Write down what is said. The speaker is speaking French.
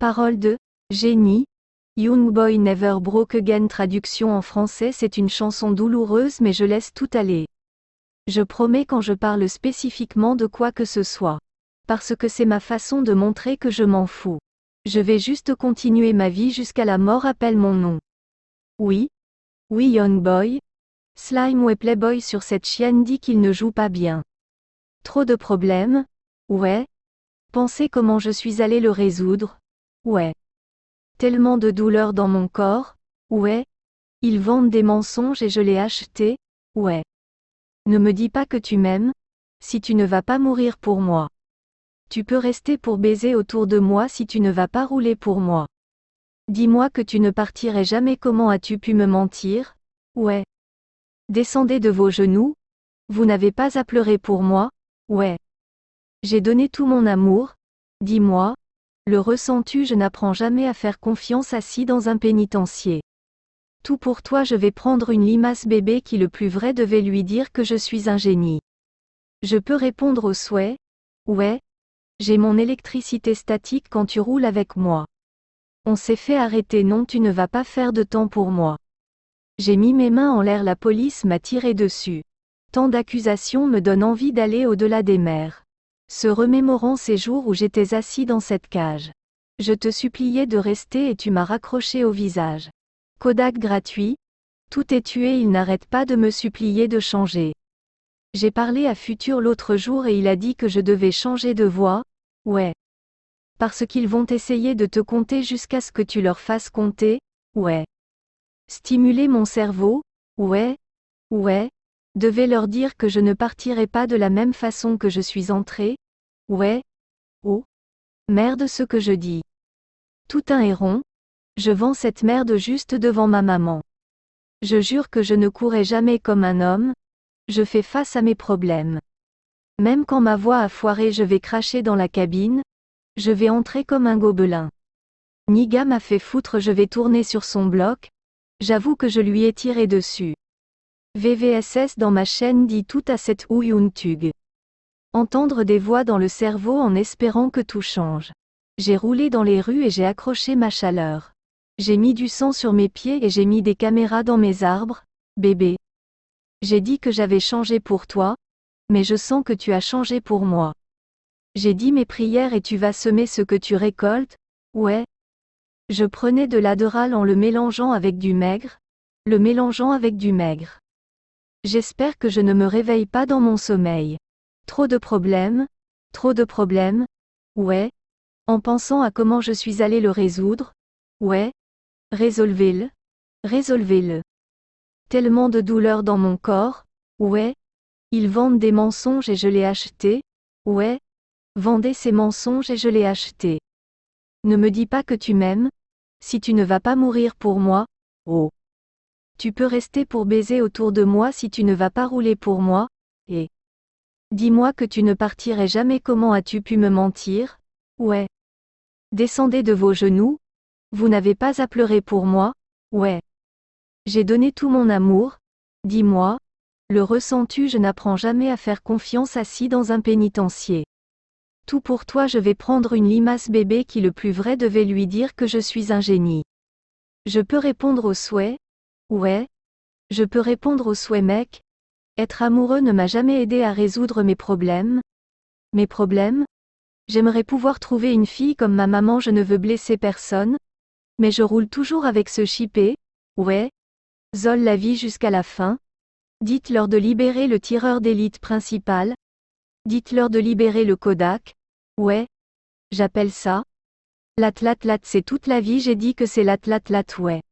Parole de Génie. Young Boy Never Broke Again Traduction en français C'est une chanson douloureuse mais je laisse tout aller. Je promets quand je parle spécifiquement de quoi que ce soit. Parce que c'est ma façon de montrer que je m'en fous. Je vais juste continuer ma vie jusqu'à la mort appelle mon nom. Oui. Oui Young Boy. Slime ou Playboy sur cette chienne dit qu'il ne joue pas bien. Trop de problèmes Ouais. Pensez comment je suis allé le résoudre Ouais. Tellement de douleur dans mon corps Ouais. Ils vendent des mensonges et je l'ai acheté Ouais. Ne me dis pas que tu m'aimes si tu ne vas pas mourir pour moi. Tu peux rester pour baiser autour de moi si tu ne vas pas rouler pour moi. Dis-moi que tu ne partirais jamais comment as-tu pu me mentir? Ouais. Descendez de vos genoux Vous n'avez pas à pleurer pour moi Ouais. J'ai donné tout mon amour Dis-moi, le ressens-tu Je n'apprends jamais à faire confiance assis dans un pénitencier. Tout pour toi je vais prendre une limace bébé qui le plus vrai devait lui dire que je suis un génie. Je peux répondre au souhait Ouais. J'ai mon électricité statique quand tu roules avec moi. On s'est fait arrêter non tu ne vas pas faire de temps pour moi. J'ai mis mes mains en l'air, la police m'a tiré dessus. Tant d'accusations me donnent envie d'aller au-delà des mers. Se remémorant ces jours où j'étais assis dans cette cage. Je te suppliais de rester et tu m'as raccroché au visage. Kodak gratuit. Tout est tué, il n'arrête pas de me supplier de changer. J'ai parlé à Futur l'autre jour et il a dit que je devais changer de voix. Ouais. Parce qu'ils vont essayer de te compter jusqu'à ce que tu leur fasses compter. Ouais. Stimuler mon cerveau Ouais Ouais Devais leur dire que je ne partirai pas de la même façon que je suis entré Ouais Oh Merde ce que je dis. Tout un héron Je vends cette merde juste devant ma maman. Je jure que je ne courrai jamais comme un homme, je fais face à mes problèmes. Même quand ma voix a foiré je vais cracher dans la cabine, je vais entrer comme un gobelin. Niga m'a fait foutre je vais tourner sur son bloc, J'avoue que je lui ai tiré dessus. VVSS dans ma chaîne dit tout à cette Tug. Entendre des voix dans le cerveau en espérant que tout change. J'ai roulé dans les rues et j'ai accroché ma chaleur. J'ai mis du sang sur mes pieds et j'ai mis des caméras dans mes arbres, bébé. J'ai dit que j'avais changé pour toi, mais je sens que tu as changé pour moi. J'ai dit mes prières et tu vas semer ce que tu récoltes, ouais, je prenais de l'adéral en le mélangeant avec du maigre, le mélangeant avec du maigre. J'espère que je ne me réveille pas dans mon sommeil. Trop de problèmes, trop de problèmes, ouais. En pensant à comment je suis allé le résoudre, ouais. Résolvez-le, résolvez-le. Tellement de douleur dans mon corps, ouais. Ils vendent des mensonges et je l'ai acheté, ouais. Vendez ces mensonges et je l'ai acheté. Ne me dis pas que tu m'aimes, si tu ne vas pas mourir pour moi, oh. Tu peux rester pour baiser autour de moi si tu ne vas pas rouler pour moi, et. Dis-moi que tu ne partirais jamais comment as-tu pu me mentir? Ouais. Descendez de vos genoux Vous n'avez pas à pleurer pour moi? Ouais. J'ai donné tout mon amour Dis-moi. Le ressens-tu? Je n'apprends jamais à faire confiance assis dans un pénitencier. Tout pour toi je vais prendre une limace bébé qui le plus vrai devait lui dire que je suis un génie. Je peux répondre au souhait Ouais. Je peux répondre au souhait mec. Être amoureux ne m'a jamais aidé à résoudre mes problèmes. Mes problèmes? J'aimerais pouvoir trouver une fille comme ma maman, je ne veux blesser personne. Mais je roule toujours avec ce chipé. Ouais. Zol la vie jusqu'à la fin. Dites-leur de libérer le tireur d'élite principal. Dites-leur de libérer le Kodak. Ouais. J'appelle ça. L'atlatlat c'est toute la vie j'ai dit que c'est l'atlatlat ouais.